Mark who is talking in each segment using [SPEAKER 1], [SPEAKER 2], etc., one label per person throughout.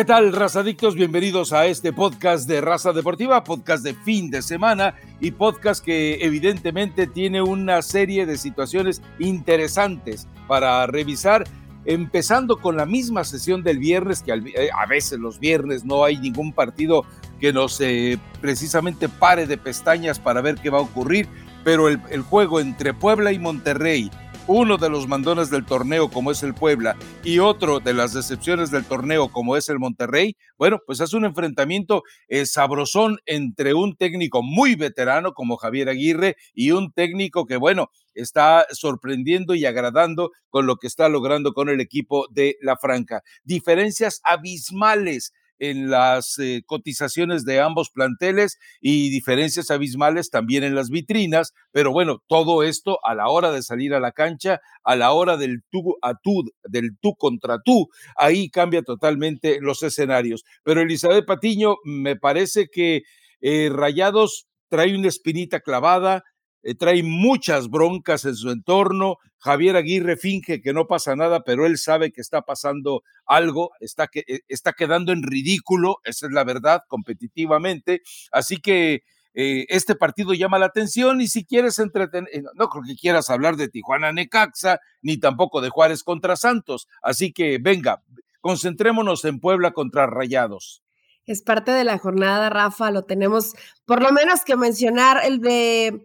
[SPEAKER 1] ¿Qué tal, razadictos? Bienvenidos a este podcast de Raza Deportiva, podcast de fin de semana y podcast que evidentemente tiene una serie de situaciones interesantes para revisar, empezando con la misma sesión del viernes, que eh, a veces los viernes no hay ningún partido que nos eh, precisamente pare de pestañas para ver qué va a ocurrir, pero el, el juego entre Puebla y Monterrey uno de los mandones del torneo como es el Puebla y otro de las decepciones del torneo como es el Monterrey, bueno, pues es un enfrentamiento eh, sabrosón entre un técnico muy veterano como Javier Aguirre y un técnico que, bueno, está sorprendiendo y agradando con lo que está logrando con el equipo de La Franca. Diferencias abismales en las eh, cotizaciones de ambos planteles y diferencias abismales también en las vitrinas, pero bueno, todo esto a la hora de salir a la cancha, a la hora del tú a tú, del tú contra tú, ahí cambia totalmente los escenarios. Pero Elizabeth Patiño, me parece que eh, Rayados trae una espinita clavada, eh, trae muchas broncas en su entorno. Javier Aguirre finge que no pasa nada, pero él sabe que está pasando algo, está, que, eh, está quedando en ridículo, esa es la verdad, competitivamente. Así que eh, este partido llama la atención y si quieres entretener, no creo que quieras hablar de Tijuana Necaxa, ni tampoco de Juárez contra Santos. Así que venga, concentrémonos en Puebla contra Rayados
[SPEAKER 2] es parte de la jornada, Rafa, lo tenemos por lo menos que mencionar el de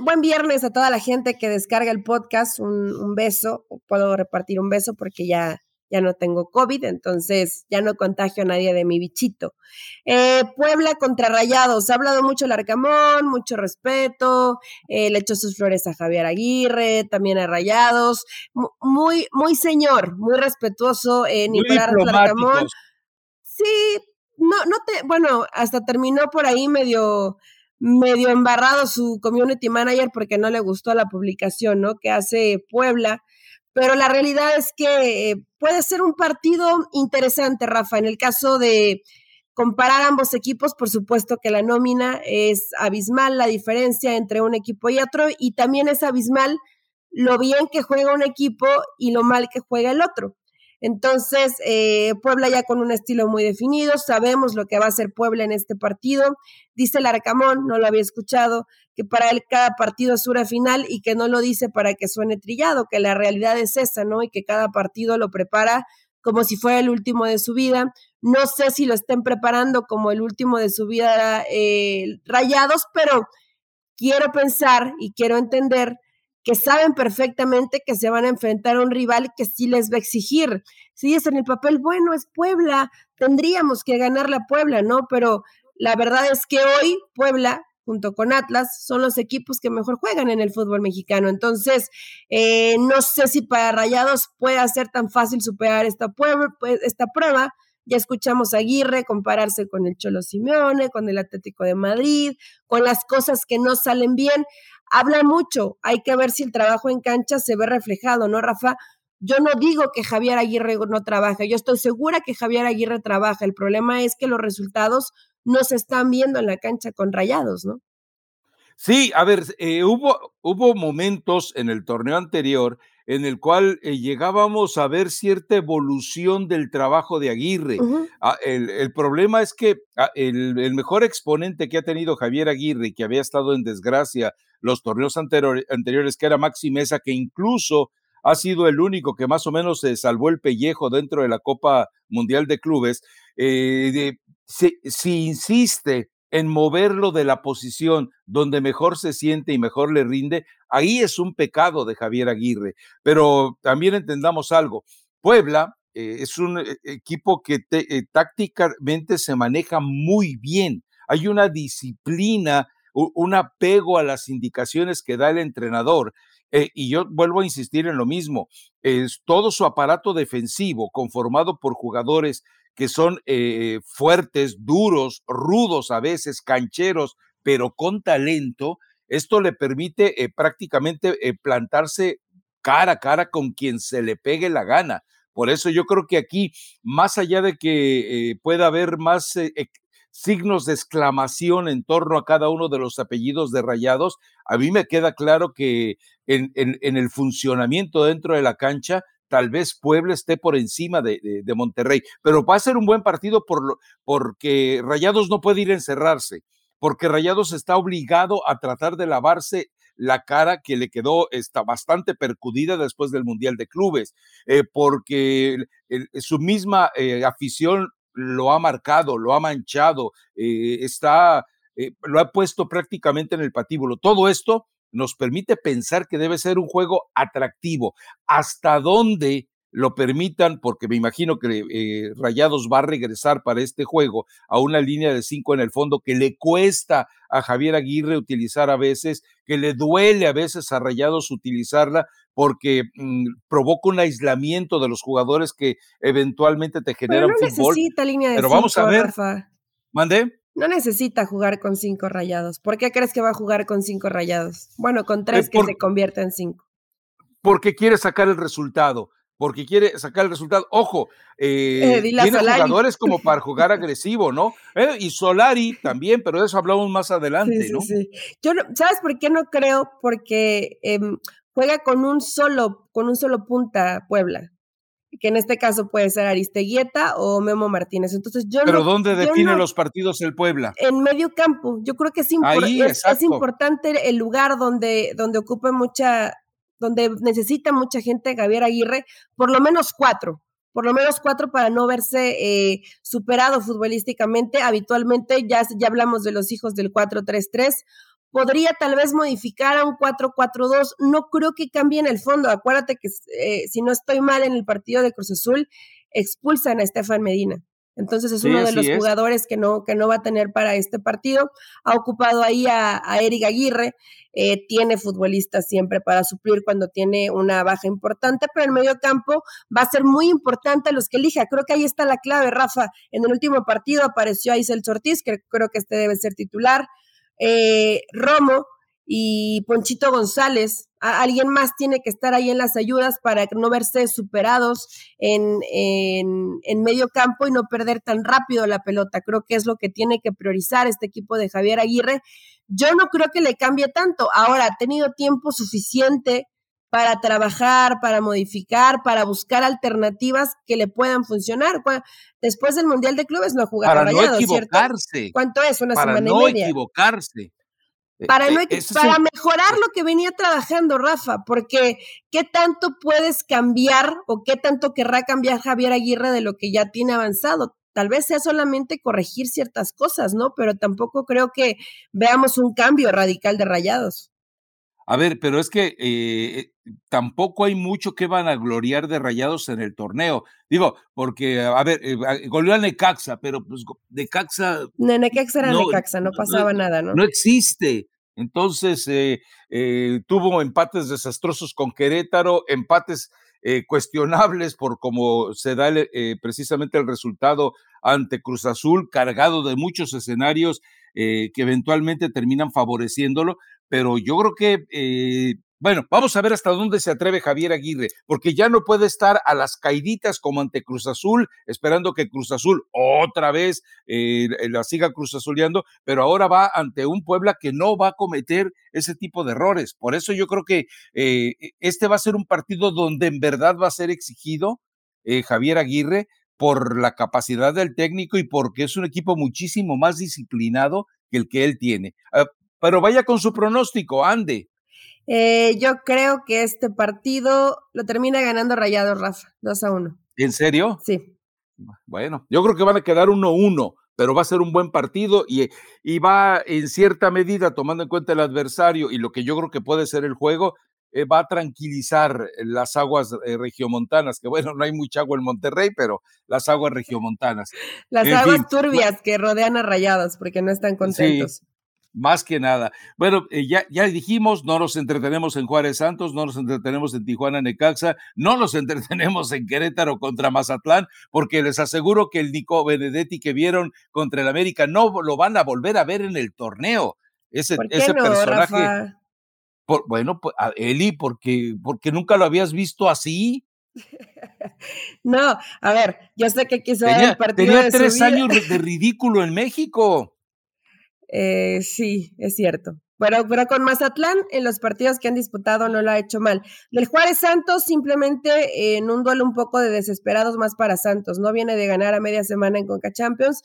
[SPEAKER 2] Buen, viernes a toda la gente que descarga el podcast. Un, beso. Puedo repartir un beso porque ya, ya no tengo COVID, entonces ya no contagio a nadie de mi bichito. Eh, Puebla contra Rayados. Ha hablado mucho el Arcamón, mucho respeto. Eh, le echó sus flores a Javier Aguirre, también a Rayados. Muy, muy señor, muy respetuoso. Eh, Nicolás Arcamón. Sí, no, no te, bueno, hasta terminó por ahí medio medio embarrado su community manager porque no le gustó la publicación, ¿no? Que hace Puebla. Pero la realidad es que eh, puede ser un partido interesante, Rafa. En el caso de comparar ambos equipos, por supuesto que la nómina es abismal la diferencia entre un equipo y otro, y también es abismal lo bien que juega un equipo y lo mal que juega el otro. Entonces, eh, Puebla ya con un estilo muy definido, sabemos lo que va a hacer Puebla en este partido. Dice el Arcamón, no lo había escuchado, que para él cada partido es una final y que no lo dice para que suene trillado, que la realidad es esa, ¿no? Y que cada partido lo prepara como si fuera el último de su vida. No sé si lo estén preparando como el último de su vida eh, rayados, pero quiero pensar y quiero entender que saben perfectamente que se van a enfrentar a un rival que sí les va a exigir. Si es en el papel, bueno, es Puebla, tendríamos que ganar la Puebla, ¿no? Pero la verdad es que hoy Puebla junto con Atlas, son los equipos que mejor juegan en el fútbol mexicano. Entonces, eh, no sé si para Rayados pueda ser tan fácil superar esta, pues, esta prueba. Ya escuchamos a Aguirre compararse con el Cholo Simeone, con el Atlético de Madrid, con las cosas que no salen bien habla mucho. Hay que ver si el trabajo en cancha se ve reflejado, ¿no, Rafa? Yo no digo que Javier Aguirre no trabaja, yo estoy segura que Javier Aguirre trabaja. El problema es que los resultados no se están viendo en la cancha con rayados, ¿no?
[SPEAKER 1] Sí, a ver, eh, hubo, hubo momentos en el torneo anterior en el cual eh, llegábamos a ver cierta evolución del trabajo de Aguirre. Ah, el, problema es que ah, el, el, mejor exponente que ha tenido Javier Aguirre, que había estado en desgracia los torneos anteriores, que era Maxi Mesa, que incluso ha sido el único que más o menos se salvó el pellejo dentro de la Copa Mundial de Clubes, eh, si insiste en moverlo de la posición donde mejor se siente y mejor le rinde, ahí es un pecado de Javier Aguirre. Pero también entendamos algo, Puebla eh, es un eh, equipo que eh, tácticamente se maneja muy bien, hay una disciplina, un apego a las indicaciones que da el entrenador. y yo vuelvo a insistir en lo mismo, es todo su aparato defensivo conformado por jugadores que son eh, fuertes, duros, rudos a veces, cancheros, pero con talento, esto le permite eh, prácticamente eh, plantarse cara a cara con quien se le pegue la gana. Por eso yo creo que aquí, más allá de que pueda haber más signos de exclamación en torno a cada uno de los apellidos de Rayados, a mí me queda claro que en, en, el funcionamiento dentro de la cancha tal vez Puebla esté por encima de, Monterrey, pero va a ser un buen partido por porque Rayados no puede ir a encerrarse, porque Rayados está obligado a tratar de lavarse la cara que le quedó está bastante percudida después del Mundial de Clubes, eh, porque su misma eh, afición lo ha marcado, lo ha manchado, eh, está, lo ha puesto prácticamente en el patíbulo. Todo esto nos permite pensar que debe ser un juego atractivo. ¿Hasta dónde lo permitan? Porque me imagino que eh, Rayados va a regresar para este juego a una línea de cinco en el fondo que le cuesta a Javier Aguirre utilizar a veces, que le duele a veces a Rayados utilizarla porque mm, provoca un aislamiento de los jugadores que eventualmente te generan
[SPEAKER 2] Pero no
[SPEAKER 1] fútbol.
[SPEAKER 2] Necesita línea de
[SPEAKER 1] Pero vamos a ver.
[SPEAKER 2] ¿Mande? No necesita jugar con cinco rayados. ¿Por qué crees que va a jugar con cinco rayados? Bueno, con tres eh, que se convierta en cinco.
[SPEAKER 1] Porque quiere sacar el resultado. Porque quiere sacar el resultado. Ojo, eh, tiene jugadores como para jugar agresivo, ¿no? Eh, y Solari también, pero de eso hablamos más adelante, sí, ¿no? Sí,
[SPEAKER 2] Yo, ¿sabes por qué no creo? Porque em, juega con un solo, con un solo punta Puebla que en este caso puede ser Aristeguieta o Memo Martínez. Entonces yo
[SPEAKER 1] Pero ¿dónde define los partidos el Puebla?
[SPEAKER 2] En medio campo. Yo creo que es, es, importante el lugar donde, donde ocupe mucha, donde necesita mucha gente Javier Aguirre, por lo menos cuatro. Por lo menos cuatro para no verse eh, superado futbolísticamente. Habitualmente ya, ya hablamos de los hijos del 4-3-3 podría tal vez modificar a un 4-4-2. No creo que cambie en el fondo. Acuérdate que eh, si no estoy mal en el partido de Cruz Azul, expulsan a Estefan Medina. Entonces es uno de los jugadores que no, que no va a tener para este partido. Ha ocupado ahí a, Eric Aguirre. Eh, tiene futbolistas siempre para suplir cuando tiene una baja importante, pero en medio campo va a ser muy importante los que elija. Creo que ahí está la clave, Rafa. En el último partido apareció Isel Ortiz, que creo que este debe ser titular. Eh, Romo y Ponchito González. alguien más tiene que estar ahí en las ayudas para no verse superados en, en, medio campo y no perder tan rápido la pelota. Creo que es lo que tiene que priorizar este equipo de Javier Aguirre. Yo no creo que le cambie tanto. Ahora, ha tenido tiempo suficiente para trabajar, para modificar, para buscar alternativas que le puedan funcionar. Después del Mundial de Clubes no ha jugado
[SPEAKER 1] para no equivocarse.
[SPEAKER 2] ¿Cuánto es? Una
[SPEAKER 1] para
[SPEAKER 2] semana
[SPEAKER 1] no
[SPEAKER 2] y media.
[SPEAKER 1] equivocarse.
[SPEAKER 2] Para, no, e, para mejorar lo que venía trabajando Rafa, porque ¿qué tanto puedes cambiar o qué tanto querrá cambiar Javier Aguirre de lo que ya tiene avanzado? Tal vez sea solamente corregir ciertas cosas, ¿no? Pero tampoco creo que veamos un cambio radical de rayados.
[SPEAKER 1] A ver, pero es que eh, tampoco hay mucho que van a gloriar de rayados en el torneo. Digo, porque, a ver, eh, goleó a Necaxa, pero pues Necaxa.
[SPEAKER 2] No, Necaxa era Necaxa, no pasaba nada, ¿no?
[SPEAKER 1] No existe. Entonces, eh, tuvo empates desastrosos con Querétaro, empates cuestionables por cómo se da precisamente el resultado ante Cruz Azul, cargado de muchos escenarios que eventualmente terminan favoreciéndolo, pero yo creo que, eh, bueno, vamos a ver hasta dónde se atreve Javier Aguirre, porque ya no puede estar a las caiditas como ante Cruz Azul, esperando que Cruz Azul otra vez eh, la siga Cruz Azuleando, pero ahora va ante un Puebla que no va a cometer ese tipo de errores. Por eso yo creo que eh, este va a ser un partido donde en verdad va a ser exigido Javier Aguirre por la capacidad del técnico y porque es un equipo muchísimo más disciplinado que el que él tiene. Pero vaya con su pronóstico, ande.
[SPEAKER 2] Eh, yo creo que este partido lo termina ganando Rayado Rafa, 2 a 1.
[SPEAKER 1] ¿En serio?
[SPEAKER 2] Sí.
[SPEAKER 1] Bueno, yo creo que van a quedar 1-1, pero va a ser un buen partido y, y, va en cierta medida, tomando en cuenta el adversario y lo que yo creo que puede ser el juego, eh, va a tranquilizar las aguas eh, regiomontanas, que bueno, no hay mucha agua en Monterrey, pero las aguas regiomontanas.
[SPEAKER 2] las aguas turbias que rodean a Rayados porque no están contentos
[SPEAKER 1] más que nada. Bueno, eh, ya, ya dijimos, no nos entretenemos en Juárez Santos, no nos entretenemos en Tijuana Necaxa, no nos entretenemos en Querétaro contra Mazatlán, porque les aseguro que el Nico Benedetti que vieron contra el América no lo van a volver a ver en el torneo. Ese, ese personaje. Por, bueno, pues, Eli, porque, porque nunca lo habías visto así.
[SPEAKER 2] No, a ver, yo sé que quiso tenía,
[SPEAKER 1] el partido Tenía tres años de ridículo en México.
[SPEAKER 2] Eh, sí, es cierto. Pero, pero con Mazatlán, en los partidos que han disputado, no lo ha hecho mal. Del Juárez Santos, simplemente en un duelo un poco de desesperados más para Santos. No viene de ganar a media semana en Conca Champions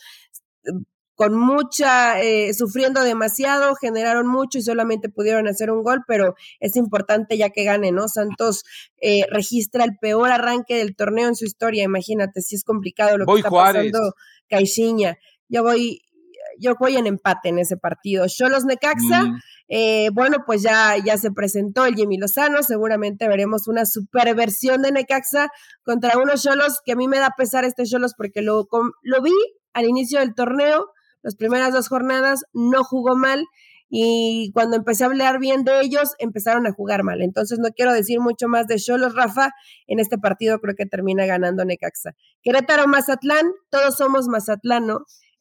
[SPEAKER 2] con mucha, eh, sufriendo demasiado, generaron mucho y solamente pudieron hacer un gol, pero es importante ya que gane, ¿no? Santos eh, registra el peor arranque del torneo en su historia, imagínate, si es complicado lo que está pasando Caixinha. Yo voy, yo voy en empate en ese partido. Cholos Necaxa, mm. eh, bueno, pues ya, ya se presentó el Jimmy Lozano, seguramente veremos una superversión de Necaxa contra unos Cholos que a mí me da pesar este Cholos porque lo, lo vi al inicio del torneo, las primeras dos jornadas no jugó mal y cuando empecé a hablar bien de ellos, empezaron a jugar mal. Entonces no quiero decir mucho más de Cholos, Rafa. En este partido creo que termina ganando Necaxa. Querétaro, Mazatlán, todos somos Mazatlán,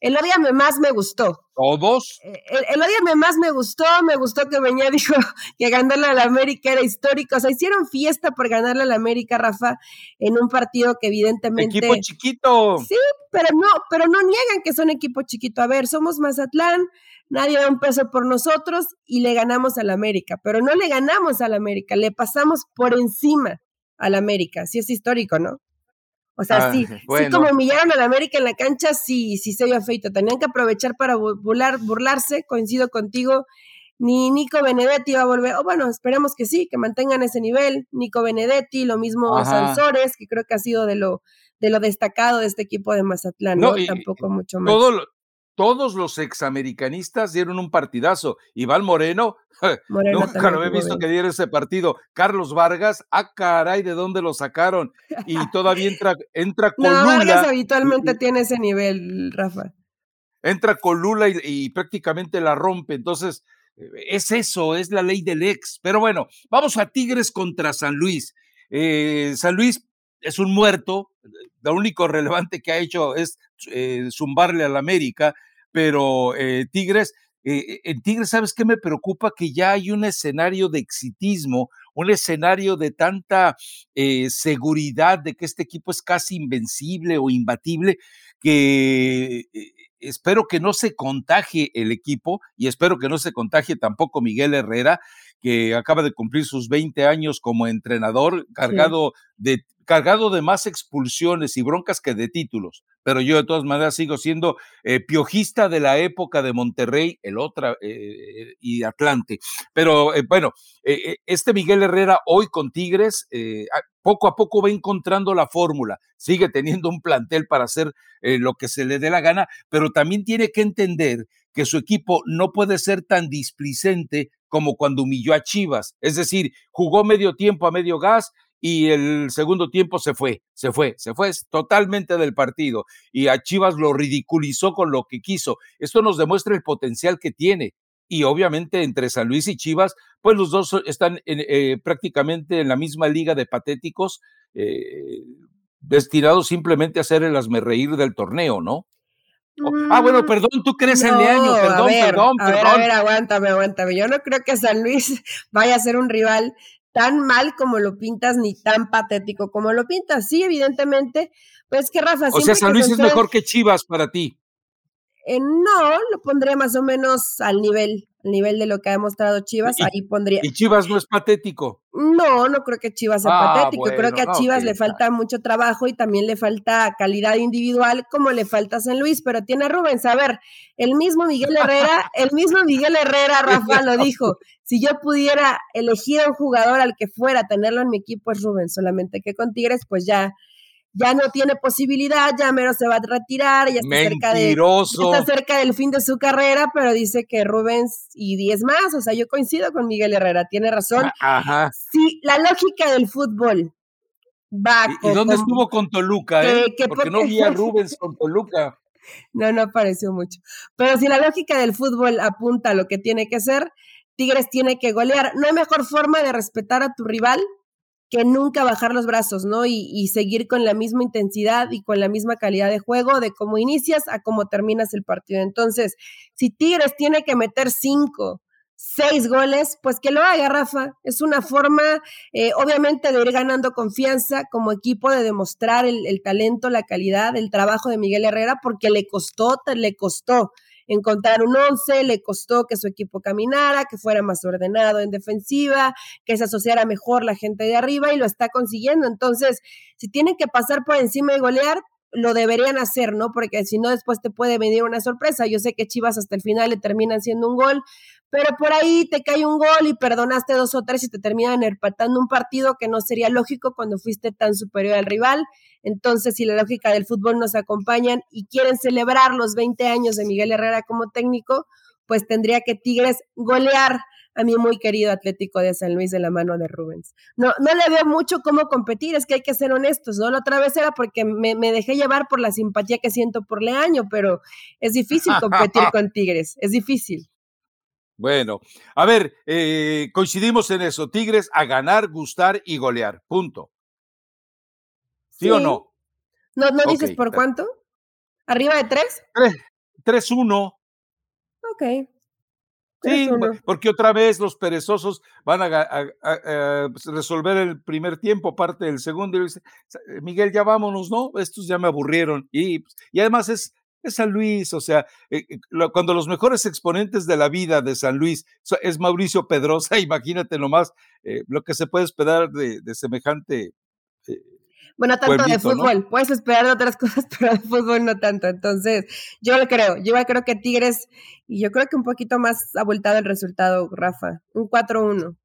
[SPEAKER 2] el Odiame más me gustó.
[SPEAKER 1] ¿Todos?
[SPEAKER 2] Eh, el, el más me gustó, me gustó que venía, dijo que ganarle a la América era histórico. O sea, hicieron fiesta por ganarle a la América, Rafa, en un partido que evidentemente.
[SPEAKER 1] Equipo chiquito.
[SPEAKER 2] Sí, pero no, pero no niegan que son equipo chiquito. A ver, somos Mazatlán, nadie da un peso por nosotros y le ganamos a la América. Pero no le ganamos a la América, le pasamos por encima a la América. Sí es histórico, ¿no? O sea, sí, sí como humillaron a la América en la cancha, sí, sí se vio feito. Tenían que aprovechar para burlar, burlarse, coincido contigo. Ni Nico Benedetti va a volver, o bueno, esperemos que sí, que mantengan ese nivel. Nico Benedetti, lo mismo Sansores, que creo que ha sido de lo, de lo destacado de este equipo de Mazatlán, ¿no? Tampoco mucho más.
[SPEAKER 1] Todo, todos los examericanistas dieron un partidazo. Iván Moreno, nunca lo he visto que diera ese partido. Carlos Vargas, ah, caray, ¿de dónde lo sacaron? Y todavía entra, entra Colula. No, Vargas
[SPEAKER 2] habitualmente tiene ese nivel, Rafa.
[SPEAKER 1] Entra Colula y, y prácticamente la rompe. Entonces, eh, es eso, es la ley del ex. Pero bueno, vamos a Tigres contra San Luis. Eh, San Luis es un muerto, lo único relevante que ha hecho es eh, zumbarle al América, pero eh, Tigres, eh, en Tigres, ¿sabes qué me preocupa? Que ya hay un escenario de exitismo, un escenario de tanta seguridad de que este equipo es casi invencible o imbatible, que espero que no se contagie el equipo y espero que no se contagie tampoco Miguel Herrera, que acaba de cumplir sus 20 años como entrenador, cargado de cargado de más expulsiones y broncas que de títulos, pero yo de todas maneras sigo siendo eh, piojista de la época de Monterrey, el otra eh, y Atlante. Pero eh, bueno, este Miguel Herrera hoy con Tigres, poco a poco va encontrando la fórmula, sigue teniendo un plantel para hacer lo que se le dé la gana, pero también tiene que entender que su equipo no puede ser tan displicente como cuando humilló a Chivas. Es decir, jugó medio tiempo a medio gas y el segundo tiempo se fue, se fue, se fue totalmente del partido y a Chivas lo ridiculizó con lo que quiso. Esto nos demuestra el potencial que tiene y obviamente entre San Luis y Chivas, pues los dos están eh, prácticamente en la misma liga de patéticos, eh, destinados simplemente a ser el reír del torneo, ¿no? ah, bueno, mm, perdón, tú crees en Leaño, perdón, perdón,
[SPEAKER 2] a Ver, a ver, aguántame, aguántame. Yo no creo que San Luis vaya a ser un rival tan mal como lo pintas ni tan patético como lo pintas. Sí, evidentemente, pues que Rafa.
[SPEAKER 1] O sea, San Luis es mejor que Chivas para ti.
[SPEAKER 2] Eh, no, lo pondría más o menos al nivel, nivel de lo que ha demostrado Chivas, ahí pondría.
[SPEAKER 1] ¿Y Chivas no es patético?
[SPEAKER 2] No, no creo que Chivas sea ah, patético, creo que a Chivas le falta mucho trabajo y también le falta calidad individual como le falta a San Luis, pero tiene a Rubens, a ver, el mismo Miguel Herrera, el mismo Miguel Herrera, Rafa lo dijo, si yo pudiera elegir a un jugador al que fuera tenerlo en mi equipo es Rubens, solamente que con Tigres pues ya ya no tiene posibilidad, ya menos se va a retirar, ya está cerca, de, está cerca del fin de su carrera, pero dice que Rubens y 10 más, o sea, yo coincido con Miguel Herrera, tiene razón.
[SPEAKER 1] Ah, ajá.
[SPEAKER 2] Sí, la lógica del fútbol va
[SPEAKER 1] ¿Y, ¿Y dónde estuvo con Toluca, eh? porque, no vi a Rubens con Toluca.
[SPEAKER 2] No, no apareció mucho. Pero si la lógica del fútbol apunta a lo que tiene que ser, Tigres tiene que golear. No hay mejor forma de respetar a tu rival que nunca bajar los brazos, ¿no? Y, seguir con la misma intensidad y con la misma calidad de juego de cómo inicias a cómo terminas el partido. Entonces, si Tigres tiene que meter cinco, seis goles, pues que lo haga, Rafa. Es una forma, eh, obviamente, de ir ganando confianza como equipo, de demostrar el, el, talento, la calidad, el trabajo de Miguel Herrera, porque le costó, le costó encontrar un once, le costó que su equipo caminara, que fuera más ordenado en defensiva, que se asociara mejor la gente de arriba y lo está consiguiendo. Entonces, si tienen que pasar por encima y golear, lo deberían hacer, ¿no? Porque si no, después te puede venir una sorpresa. Yo sé que Chivas hasta el final le terminan siendo un gol, pero por ahí te cae un gol y perdonaste dos o tres y te terminan empatando un partido que no sería lógico cuando fuiste tan superior al rival. Entonces, si la lógica del fútbol nos acompañan y quieren celebrar los 20 años de Miguel Herrera como técnico, pues tendría que Tigres golear a mi muy querido Atlético de San Luis de la mano de Rubens. No, no le veo mucho cómo competir, es que hay que ser honestos, ¿no? La otra vez era porque me, dejé llevar por la simpatía que siento por Leaño, pero es difícil competir con Tigres, es difícil.
[SPEAKER 1] Bueno, a ver, eh, coincidimos en eso, Tigres a ganar, gustar y golear, punto. ¿Sí, o no?
[SPEAKER 2] ¿No, no dices por cuánto? ¿Arriba de tres?
[SPEAKER 1] 3-1.
[SPEAKER 2] Ok.
[SPEAKER 1] Sí, porque otra vez los perezosos van a, pues, resolver el primer tiempo, parte del segundo, y dice, Miguel, ya vámonos, ¿no? Estos ya me aburrieron. Y, pues, y además es, es San Luis, o sea, eh, eh, cuando los mejores exponentes de la vida de San Luis es Mauricio Pedrosa, imagínate nomás eh, lo que se puede esperar de, semejante
[SPEAKER 2] bueno, tanto de fútbol, puedes esperar de otras cosas, pero de fútbol no tanto. Entonces, yo lo creo. Yo creo que Tigres, y yo creo que un poquito más abultado el resultado, Rafa. Un 4-1.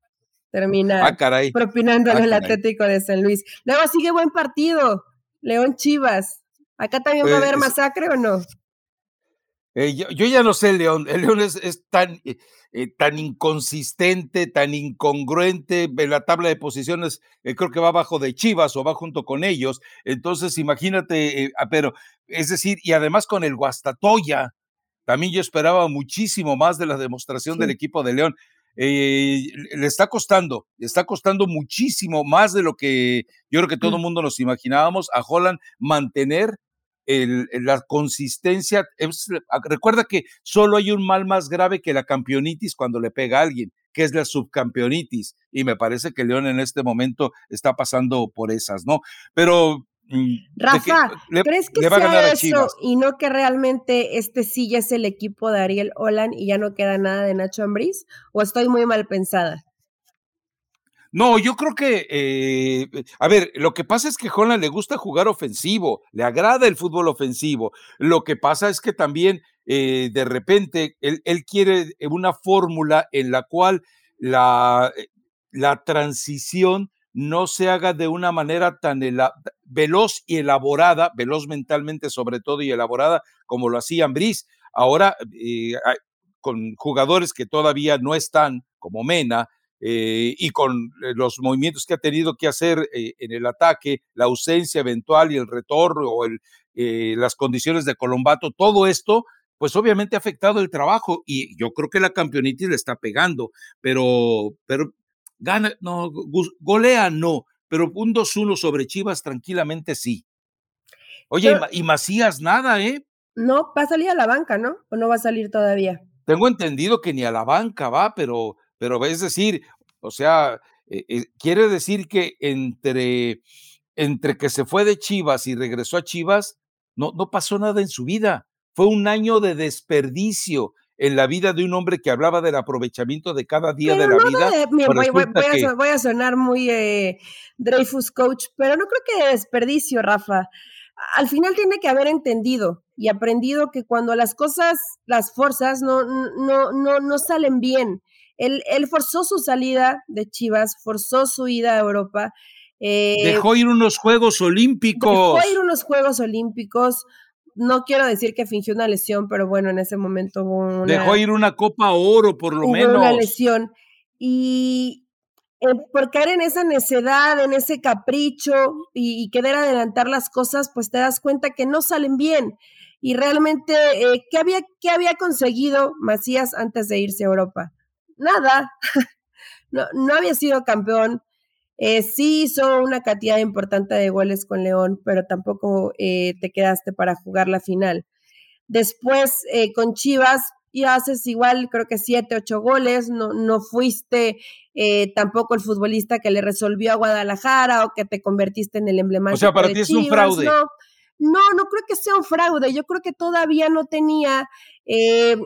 [SPEAKER 2] Termina
[SPEAKER 1] ah,
[SPEAKER 2] propinándole al ah, Atlético de San Luis. Luego sigue buen partido. León Chivas. ¿Acá también va a haber pues, masacre o no?
[SPEAKER 1] Eh, yo, ya no sé, León. El León es, tan, eh, eh, tan inconsistente, tan incongruente en la tabla de posiciones. creo que va abajo de Chivas o va junto con ellos. Entonces, imagínate, ah, pero es decir, y además con el Guastatoya, también yo esperaba muchísimo más de la demostración del equipo de León. le está costando, le está costando muchísimo más de lo que yo creo que todo el mm. mundo nos imaginábamos a Holland mantener la consistencia. recuerda que solo hay un mal más grave que la campeonitis cuando le pega a alguien, que es la subcampeonitis. Y me parece que León en este momento está pasando por esas, ¿no? Pero
[SPEAKER 2] mm, Rafa, ¿crees que sea eso y no que realmente este sí ya es el equipo de Ariel Olan y ya no queda nada de Nacho Ambriz? ¿O estoy muy mal pensada?
[SPEAKER 1] No, yo creo que, eh, a ver, lo que pasa es que Holland le gusta jugar ofensivo, le agrada el fútbol ofensivo. Lo que pasa es que también eh, de repente él, quiere una fórmula en la cual la, eh, la transición no se haga de una manera tan veloz y elaborada, veloz mentalmente sobre todo y elaborada como lo hacía Brice. Ahora, con jugadores que todavía no están, como Mena, eh, y con eh, los movimientos que ha tenido que hacer eh, en el ataque, la ausencia eventual y el retorno o el, las condiciones de Colombato, todo esto, pues obviamente ha afectado el trabajo y yo creo que la campeonitis le está pegando, pero, pero gana, no, golea no, pero un 2-1 sobre Chivas tranquilamente sí. Oye, y Macías nada, ¿eh?
[SPEAKER 2] No, va a salir a la banca, ¿no? ¿O no va a salir todavía?
[SPEAKER 1] Tengo entendido que ni a la banca va, pero pero es decir, o sea, eh, eh, quiere decir que entre, entre que se fue de Chivas y regresó a Chivas, no, no pasó nada en su vida. Fue un año de desperdicio en la vida de un hombre que hablaba del aprovechamiento de cada día de la vida.
[SPEAKER 2] voy, a, sonar muy eh, Dreyfus Coach, pero no creo que de desperdicio, Rafa. Al final tiene que haber entendido y aprendido que cuando las cosas, las fuerzas no, no, no, no salen bien, él, forzó su salida de Chivas, forzó su ida a Europa.
[SPEAKER 1] Eh, dejó ir unos Juegos Olímpicos.
[SPEAKER 2] Dejó ir unos Juegos Olímpicos. No quiero decir que fingió una lesión, pero bueno, en ese momento hubo una.
[SPEAKER 1] Dejó ir una Copa Oro, por lo menos.
[SPEAKER 2] Una lesión. Y eh, por caer en esa necedad, en ese capricho y, querer adelantar las cosas, pues te das cuenta que no salen bien. Y realmente, eh, ¿qué, había, ¿qué había conseguido Macías antes de irse a Europa? Nada, no, no había sido campeón. Eh, sí hizo una cantidad importante de goles con León, pero tampoco eh, te quedaste para jugar la final. Después eh, con Chivas y haces igual, creo que siete, ocho goles, no, no fuiste tampoco el futbolista que le resolvió a Guadalajara o que te convertiste en el emblemático.
[SPEAKER 1] O sea, para ti es un fraude.
[SPEAKER 2] No, no creo que sea un fraude. Yo creo que todavía no tenía eh,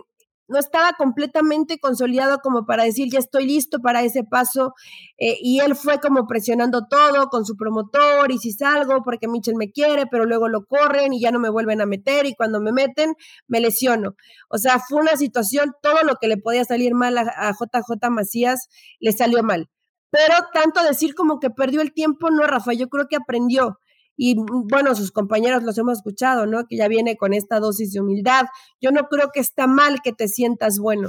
[SPEAKER 2] no estaba completamente consolidado como para decir ya estoy listo para ese paso eh, y él fue como presionando todo con su promotor y si salgo porque Mitchell me quiere, pero luego lo corren y ya no me vuelven a meter y cuando me meten me lesiono. O sea, fue una situación, todo lo que le podía salir mal a, a JJ Macías le salió mal. Pero tanto decir como que perdió el tiempo, no, Rafa, yo creo que aprendió y mm, bueno, sus compañeros los hemos escuchado, ¿no? Que ya viene con esta dosis de humildad. Yo no creo que está mal que te sientas bueno,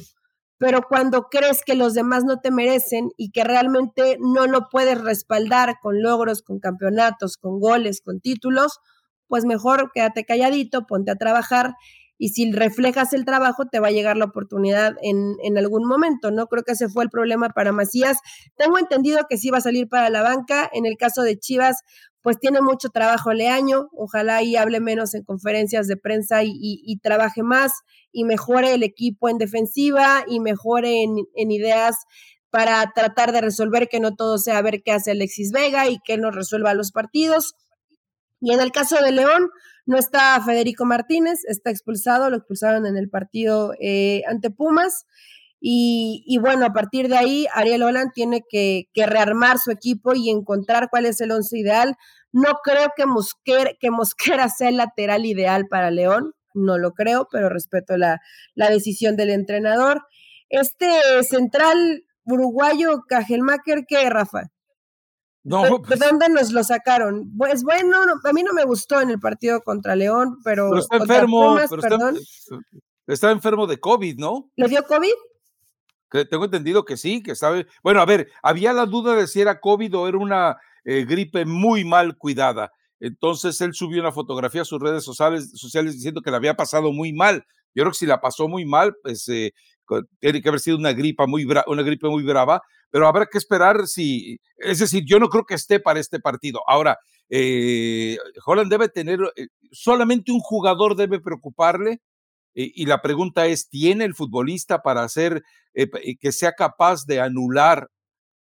[SPEAKER 2] pero cuando crees que los demás no te merecen y que realmente no lo puedes respaldar con logros, con campeonatos, con goles, con títulos, pues mejor quédate calladito, ponte a trabajar y si reflejas el trabajo te va a llegar la oportunidad en, en, algún momento, ¿no? Creo que ese fue el problema para Macías. Tengo entendido que sí va a salir para la banca. En el caso de Chivas, pues tiene mucho trabajo Leaño, ojalá y hable menos en conferencias de prensa y, trabaje más y mejore el equipo en defensiva y mejore en, ideas para tratar de resolver que no todo sea ver qué hace Alexis Vega y que no resuelva los partidos. Y en el caso de León, no está Federico Martínez, está expulsado, lo expulsaron en el partido eh, ante Pumas. Y, bueno, a partir de ahí, Ariel Holland tiene que, rearmar su equipo y encontrar cuál es el once ideal. No creo que, Mosquera, que Mosquera sea el lateral ideal para León, no lo creo, pero respeto la, decisión del entrenador. Este central uruguayo, Cajelmacher, ¿qué, Rafa? No, ¿De, pues dónde nos lo sacaron? Pues bueno, a mí no me gustó en el partido contra León, pero.
[SPEAKER 1] está enfermo, está enfermo de COVID, ¿no?
[SPEAKER 2] ¿Le dio COVID?
[SPEAKER 1] Tengo entendido que sí, que sabe. Bueno, a ver, había la duda de si era COVID o era una eh, gripe muy mal cuidada. Entonces él subió una fotografía a sus redes sociales, diciendo que la había pasado muy mal. Yo creo que si la pasó muy mal, pues eh, tiene que haber sido una gripa muy una gripe muy brava, pero habrá que esperar si, es decir, yo no creo que esté para este partido. Ahora, eh, Holland debe tener, solamente un jugador debe preocuparle y la pregunta es, ¿tiene el futbolista para hacer eh, que sea capaz de anular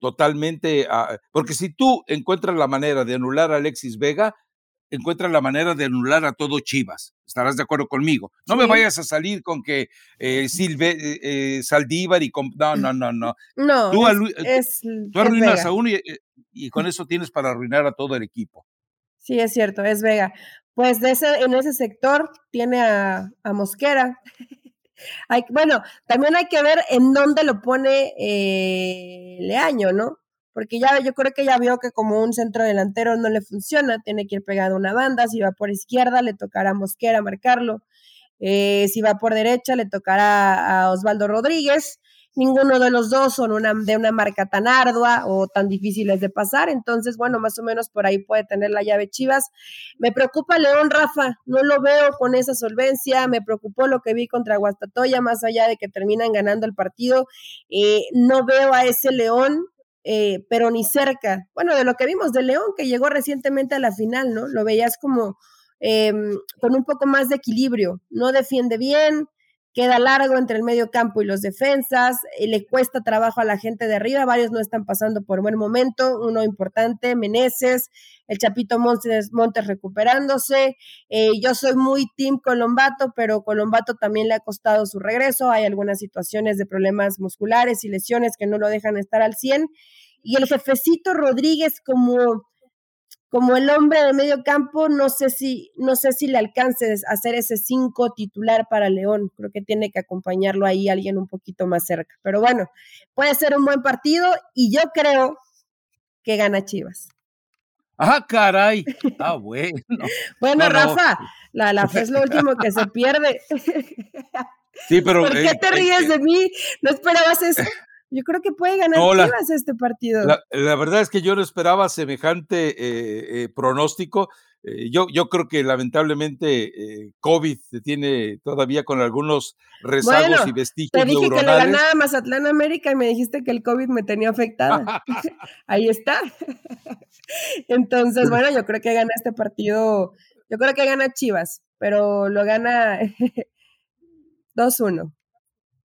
[SPEAKER 1] totalmente? porque si tú encuentras la manera de anular a Alexis Vega, encuentras la manera de anular a todo Chivas. Estarás de acuerdo conmigo. No me vayas a salir con que eh, Silve, eh, eh, Saldívar y con... No, no, no, no.
[SPEAKER 2] No,
[SPEAKER 1] tú, arruinas a uno y, con eso tienes para arruinar a todo el equipo.
[SPEAKER 2] Sí, es cierto, es Vega pues de ese, en ese sector tiene a, Mosquera. hay, bueno, también hay que ver en dónde lo pone eh, Leaño, ¿no? Porque ya yo creo que ya vio que como un centro delantero no le funciona, tiene que ir pegado a una banda, si va por izquierda le tocará a Mosquera marcarlo, eh, si va por derecha le tocará a Osvaldo Rodríguez, ninguno de los dos son una, de una marca tan ardua o tan difíciles de pasar, entonces, bueno, más o menos por ahí puede tener la llave Chivas. Me preocupa León, Rafa, no lo veo con esa solvencia, me preocupó lo que vi contra Guastatoya, más allá de que terminan ganando el partido, eh, no veo a ese León eh, pero ni cerca. Bueno, de lo que vimos de León, que llegó recientemente a la final, ¿no? Lo veías como em, con un poco más de equilibrio, no defiende bien, queda largo entre el medio campo y los defensas, y le cuesta trabajo a la gente de arriba, varios no están pasando por buen momento, uno importante, Meneses, el Chapito Montes, Montes recuperándose, eh, yo soy muy team Colombato, pero Colombato también le ha costado su regreso, hay algunas situaciones de problemas musculares y lesiones que no lo dejan estar al 100, y el jefecito Rodríguez como como el hombre de medio campo, no sé si, no sé si le alcance a hacer ese cinco titular para León. Creo que tiene que acompañarlo ahí alguien un poquito más cerca. Pero bueno, puede ser un buen partido y yo creo que gana Chivas.
[SPEAKER 1] Ah, caray. Ah, bueno.
[SPEAKER 2] bueno, Rafa, la, la fe es lo último que se pierde.
[SPEAKER 1] Sí, pero.
[SPEAKER 2] ¿Por qué eh, te ríes eh, de mí? ¿No esperabas eso? Yo creo que puede ganar Chivas este partido.
[SPEAKER 1] La, verdad es que yo no esperaba semejante eh, eh, pronóstico. Eh, yo, yo creo que lamentablemente COVID se tiene todavía con algunos rezagos y vestigios
[SPEAKER 2] Te dije que le ganaba Mazatlán América y me dijiste que el COVID me tenía afectada. Ahí está. Entonces, bueno, yo creo que gana este partido. Yo creo que gana Chivas, pero lo gana 2-1.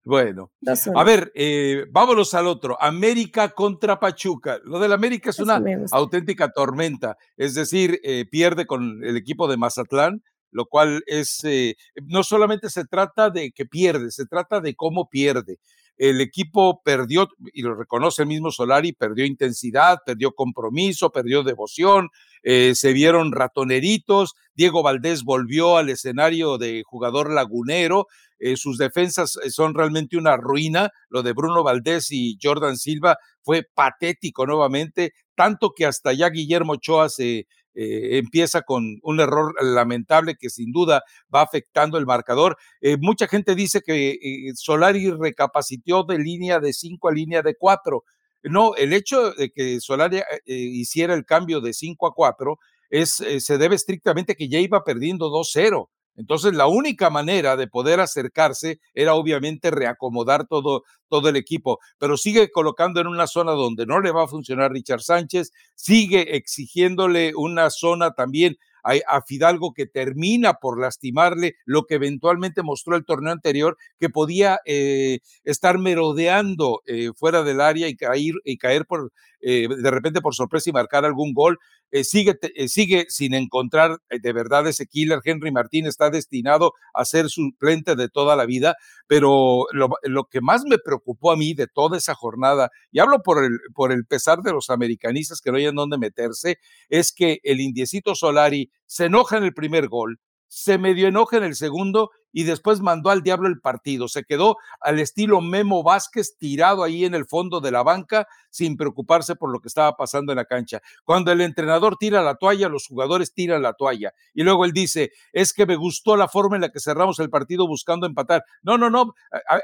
[SPEAKER 1] Bueno, a ver, eh, vámonos al otro. América contra Pachuca. Lo del América es una auténtica tormenta. Es decir, eh, pierde con el equipo de Mazatlán, lo cual es, eh, no solamente se trata de que pierde, se trata de cómo pierde. El equipo perdió, y lo reconoce el mismo Solari, perdió intensidad, perdió compromiso, perdió devoción, se vieron ratoneritos. Diego Valdés volvió al escenario de jugador lagunero eh, sus defensas eh, son realmente una ruina. Lo de Bruno Valdés y Jordan Silva fue patético nuevamente, tanto que hasta ya Guillermo Ochoa se eh, empieza con un error lamentable que sin duda va afectando el marcador. mucha gente dice que Solari recapacitó de línea de 5 a línea de 4. No, el hecho de que Solari hiciera el cambio de 5 a 4 es, se debe estrictamente que ya iba perdiendo 2-0. Entonces, la única manera de poder acercarse era obviamente reacomodar todo, todo el equipo, pero sigue colocando en una zona donde no le va a funcionar Richard Sánchez, sigue exigiéndole una zona también a, Fidalgo que termina por lastimarle lo que eventualmente mostró el torneo anterior, que podía eh, estar merodeando eh, fuera del área y caer, y caer por, eh, de repente por sorpresa y marcar algún gol. sigue, sigue sin encontrar de verdad ese killer. Henry Martín está destinado a ser suplente de toda la vida, pero lo, lo, que más me preocupó a mí de toda esa jornada, y hablo por el, por el pesar de los americanistas que no hayan dónde meterse, es que el indiecito Solari se enoja en el primer gol, se medio enoja en el segundo y después mandó al diablo el partido. Se quedó al estilo Memo Vázquez tirado ahí en el fondo de la banca sin preocuparse por lo que estaba pasando en la cancha. Cuando el entrenador tira la toalla, los jugadores tiran la toalla. Y luego él dice, es que me gustó la forma en la que cerramos el partido buscando empatar. No, no, no,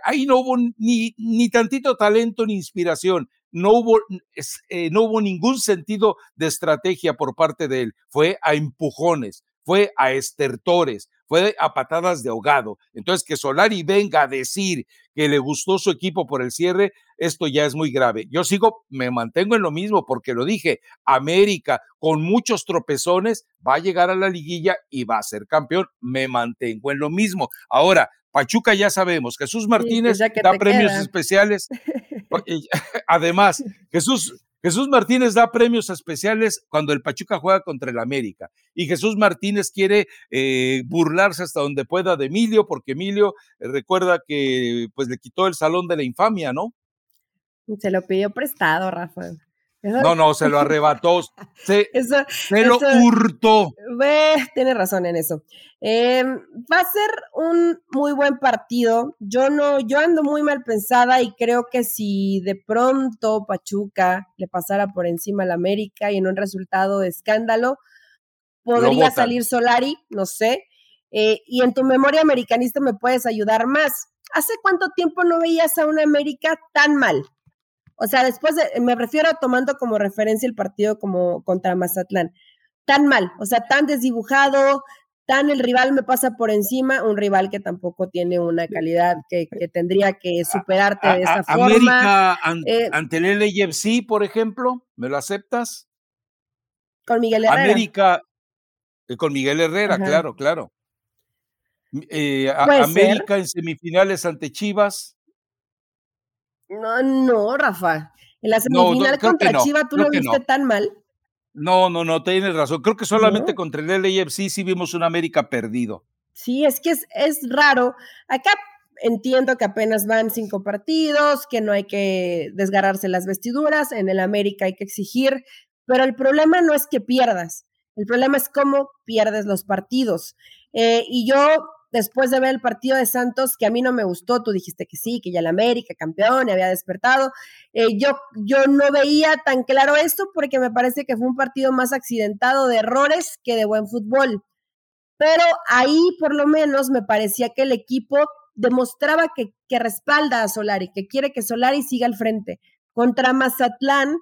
[SPEAKER 1] ahí no hubo ni, ni tantito talento ni inspiración no hubo, eh, no hubo ningún sentido de estrategia por parte de él. Fue a empujones, fue a estertores, fue a patadas de ahogado. Entonces, que Solari venga a decir que le gustó su equipo por el cierre, esto ya es muy grave. Yo sigo, me mantengo en lo mismo porque lo dije, América con muchos tropezones va a llegar a la liguilla y va a ser campeón. Me mantengo en lo mismo. Ahora, Pachuca ya sabemos, Jesús pues Martínez da premios especiales. Además, Jesús, Jesús Martínez da premios especiales cuando el Pachuca juega contra el América. Y Jesús Martínez quiere eh, burlarse hasta donde pueda de Emilio, porque Emilio eh, recuerda que pues le quitó el salón de la infamia, ¿no?
[SPEAKER 2] Se lo pidió prestado, Rafael.
[SPEAKER 1] No, no, se lo arrebató, se, lo hurtó.
[SPEAKER 2] tiene razón en eso. Em, va a ser un muy buen partido. Yo no, yo ando muy mal pensada y creo que si de pronto Pachuca le pasara por encima al América y en un resultado de escándalo, podría salir Solari, no sé. Eh, y en tu memoria americanista me puedes ayudar más. ¿Hace cuánto tiempo no veías a una América tan mal? O sea, después me refiero a tomando como referencia el partido como contra Mazatlán. Tan mal, o sea, tan desdibujado, tan el rival me pasa por encima, un rival que tampoco tiene una calidad que, tendría que superarte de esa forma.
[SPEAKER 1] América eh, ante el LAFC, por ejemplo, ¿me lo aceptas?
[SPEAKER 2] Con Miguel Herrera.
[SPEAKER 1] América, eh, con Miguel Herrera, claro, claro. Eh, América en semifinales ante Chivas.
[SPEAKER 2] No, no, Rafa. En la semifinal contra Chivas tú lo viste tan mal.
[SPEAKER 1] No, no, no, tienes razón. Creo que solamente contra el LAFC sí vimos un América perdido.
[SPEAKER 2] Sí, es que es, es raro. Acá entiendo que apenas van cinco partidos, que no hay que desgarrarse las vestiduras, en el América hay que exigir, pero el problema no es que pierdas, el problema es cómo pierdes los partidos. Eh, y yo después de ver el partido de Santos, que a mí no me gustó, tú dijiste que sí, que ya el América campeón había despertado. Eh, yo, yo no veía tan claro esto porque me parece que fue un partido más accidentado de errores que de buen fútbol. Pero ahí por lo menos me parecía que el equipo demostraba que respalda a Solari, que quiere que Solari siga al frente. Contra Mazatlán,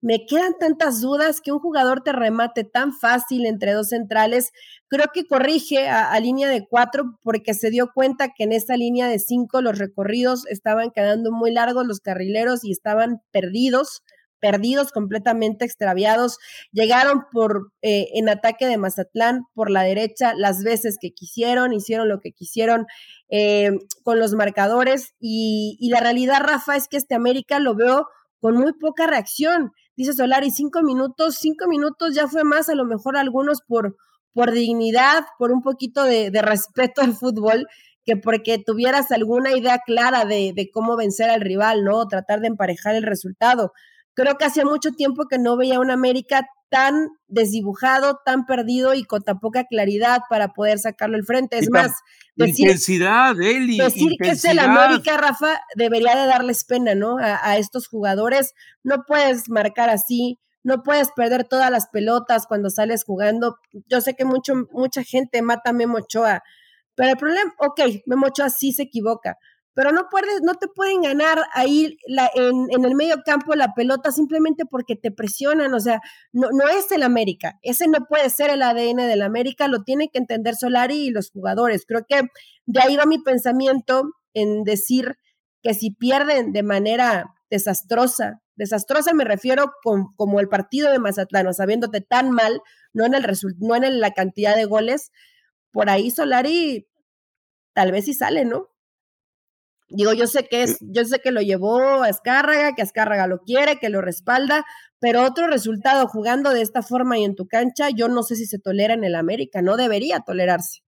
[SPEAKER 2] me quedan tantas dudas que un jugador te remate tan fácil entre dos centrales. Creo que corrige a, línea de cuatro porque se dio cuenta que en esa línea de cinco los recorridos estaban quedando muy largos los carrileros y estaban perdidos perdidos, completamente extraviados. Llegaron por eh, en ataque de Mazatlán por la derecha las veces que quisieron, hicieron lo que quisieron eh, con los marcadores y, y la realidad, Rafa, es que este América lo veo con muy poca reacción. Dice Solari, cinco minutos, cinco minutos ya fue más, a lo mejor algunos por, por dignidad, por un poquito de, de respeto al fútbol, que porque tuvieras alguna idea clara de, de, cómo vencer al rival, ¿no? Tratar de emparejar el resultado. Creo que hacía mucho tiempo que no veía un América tan desdibujado, tan perdido y con tan poca claridad para poder sacarlo al frente. Es más,
[SPEAKER 1] decir, intensidad, Eli,
[SPEAKER 2] decir
[SPEAKER 1] que
[SPEAKER 2] es el América, Rafa, debería de darles pena, ¿no? A, a, estos jugadores. No puedes marcar así, no puedes perder todas las pelotas cuando sales jugando. Yo sé que mucho, mucha gente mata a Memo Ochoa, pero el problema, ok, Memo Ochoa sí se equivoca, pero no puedes, no te pueden ganar ahí la, en, en, el medio campo la pelota simplemente porque te presionan, o sea, no, no es el América, ese no puede ser el ADN del América, lo tienen que entender Solari y los jugadores. Creo que de ahí va mi pensamiento en decir que si pierden de manera desastrosa, desastrosa me refiero con, como el partido de Mazatlán, sabiéndote tan mal, no en, el no en la cantidad de goles, por ahí Solari tal vez sí sale, ¿no? Digo, yo sé que es, yo sé que lo llevó a Escárraga, que Escárraga lo quiere, que lo respalda, pero otro resultado jugando de esta forma y en tu cancha, yo no sé si se tolera en el América, no debería tolerarse.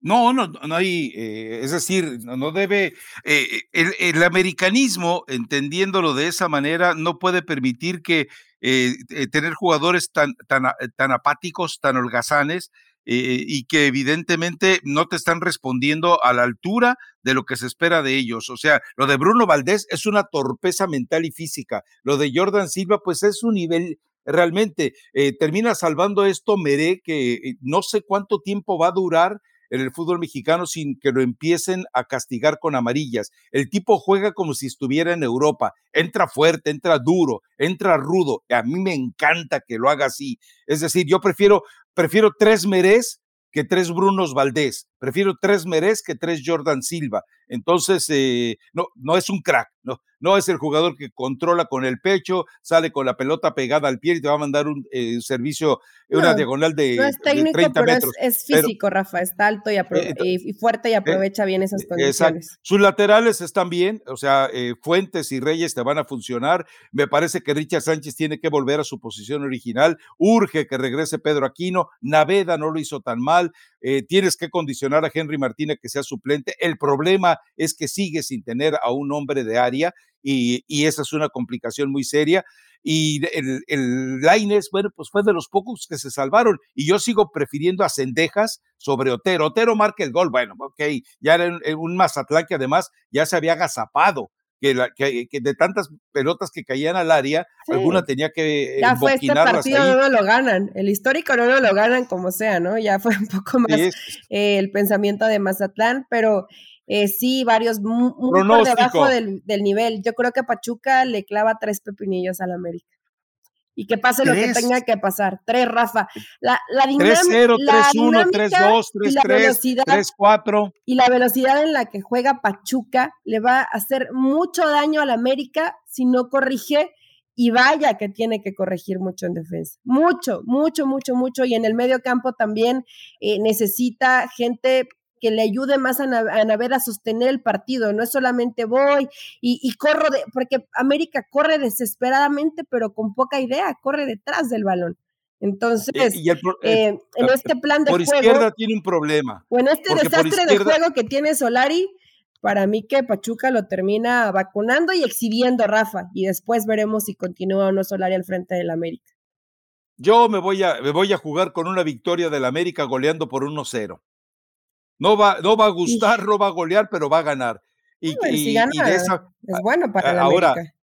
[SPEAKER 1] No, no, no hay, eh, es decir, no, no debe, eh, el, el, americanismo, entendiéndolo de esa manera, no puede permitir que eh, tener jugadores tan, tan, tan apáticos, tan holgazanes, eh, y que evidentemente no te están respondiendo a la altura de lo que se espera de ellos. O sea, lo de Bruno Valdés es una torpeza mental y física. Lo de Jordan Silva, pues es un nivel realmente. Eh, termina salvando esto Meré, que eh, no sé cuánto tiempo va a durar en el fútbol mexicano sin que lo empiecen a castigar con amarillas. El tipo juega como si estuviera en Europa, entra fuerte, entra duro, entra rudo. A mí me encanta que lo haga así. Es decir, yo prefiero prefiero tres Merés que tres Brunos Valdés. Prefiero tres Merés que tres Jordan Silva. Entonces, eh, no, no es un crack, no, no es el jugador que controla con el pecho, sale con la pelota pegada al pie y te va a mandar un eh, servicio, no, una diagonal de,
[SPEAKER 2] no es técnico,
[SPEAKER 1] de 30
[SPEAKER 2] pero
[SPEAKER 1] metros.
[SPEAKER 2] Es, es físico, pero, Rafa, está alto y, eh, y, fuerte y aprovecha eh, bien esas condiciones.
[SPEAKER 1] Exacto. Sus laterales están bien, o sea, eh, Fuentes y Reyes te van a funcionar. Me parece que Richard Sánchez tiene que volver a su posición original. Urge que regrese Pedro Aquino. Naveda no lo hizo tan mal. Eh, tienes que condicionar a Henry Martínez que sea suplente. El problema es que sigue sin tener a un hombre de área y, y esa es una complicación muy seria. Y el, el Laines, bueno, pues fue de los pocos que se salvaron. Y yo sigo prefiriendo a Cendejas sobre Otero. Otero marca el gol, bueno, ok, ya era un, un Mazatlán que además ya se había agazapado. Que, la, que, que, de tantas pelotas que caían al área, sí. alguna tenía que
[SPEAKER 2] ya fue este partido ahí. no lo ganan, el histórico no lo ganan como sea, ¿no? Ya fue un poco más sí, eh, el pensamiento de Mazatlán, pero eh, sí, varios muy, muy por debajo del, del, nivel. Yo creo que Pachuca le clava tres pepinillos al América. Y que pase ¿Tres? lo que tenga que pasar. Tres, Rafa. La, la dinámica.
[SPEAKER 1] 3-0, 3-1, 3-2, 3-3, 3-4.
[SPEAKER 2] Y la velocidad en la que juega Pachuca le va a hacer mucho daño al América si no corrige. Y vaya que tiene que corregir mucho en defensa. Mucho, mucho, mucho, mucho. Y en el medio campo también eh, necesita gente que le ayude más a, a a sostener el partido, no es solamente voy y, y, corro, de, porque América corre desesperadamente, pero con poca idea, corre detrás del balón. Entonces,
[SPEAKER 1] y el,
[SPEAKER 2] eh, en este plan de
[SPEAKER 1] por
[SPEAKER 2] juego.
[SPEAKER 1] izquierda tiene un problema.
[SPEAKER 2] O en este desastre de juego que tiene Solari, para mí que Pachuca lo termina vacunando y exhibiendo Rafa, y después veremos si continúa o no Solari al frente del América.
[SPEAKER 1] Yo me voy a, me voy a jugar con una victoria del América goleando por 1-0. No va, no va a gustar, sí. no va a golear, pero va a ganar.
[SPEAKER 2] Y, bueno, y, si gana, y de esa, es bueno para la
[SPEAKER 1] ahora,
[SPEAKER 2] América.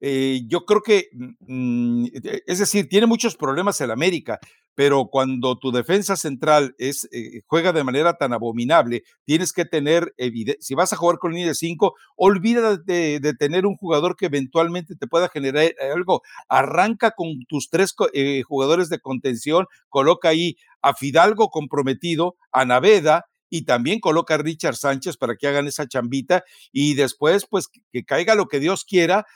[SPEAKER 1] Eh, yo creo que, mm, es decir, tiene muchos problemas el América, pero cuando tu defensa central es, eh, juega de manera tan abominable, tienes que tener, si vas a jugar con línea de 5, olvídate de, de, tener un jugador que eventualmente te pueda generar algo. Arranca con tus tres eh, jugadores de contención, coloca ahí a Fidalgo comprometido, a Naveda, y también coloca a Richard Sánchez para que hagan esa chambita y después pues que, caiga lo que Dios quiera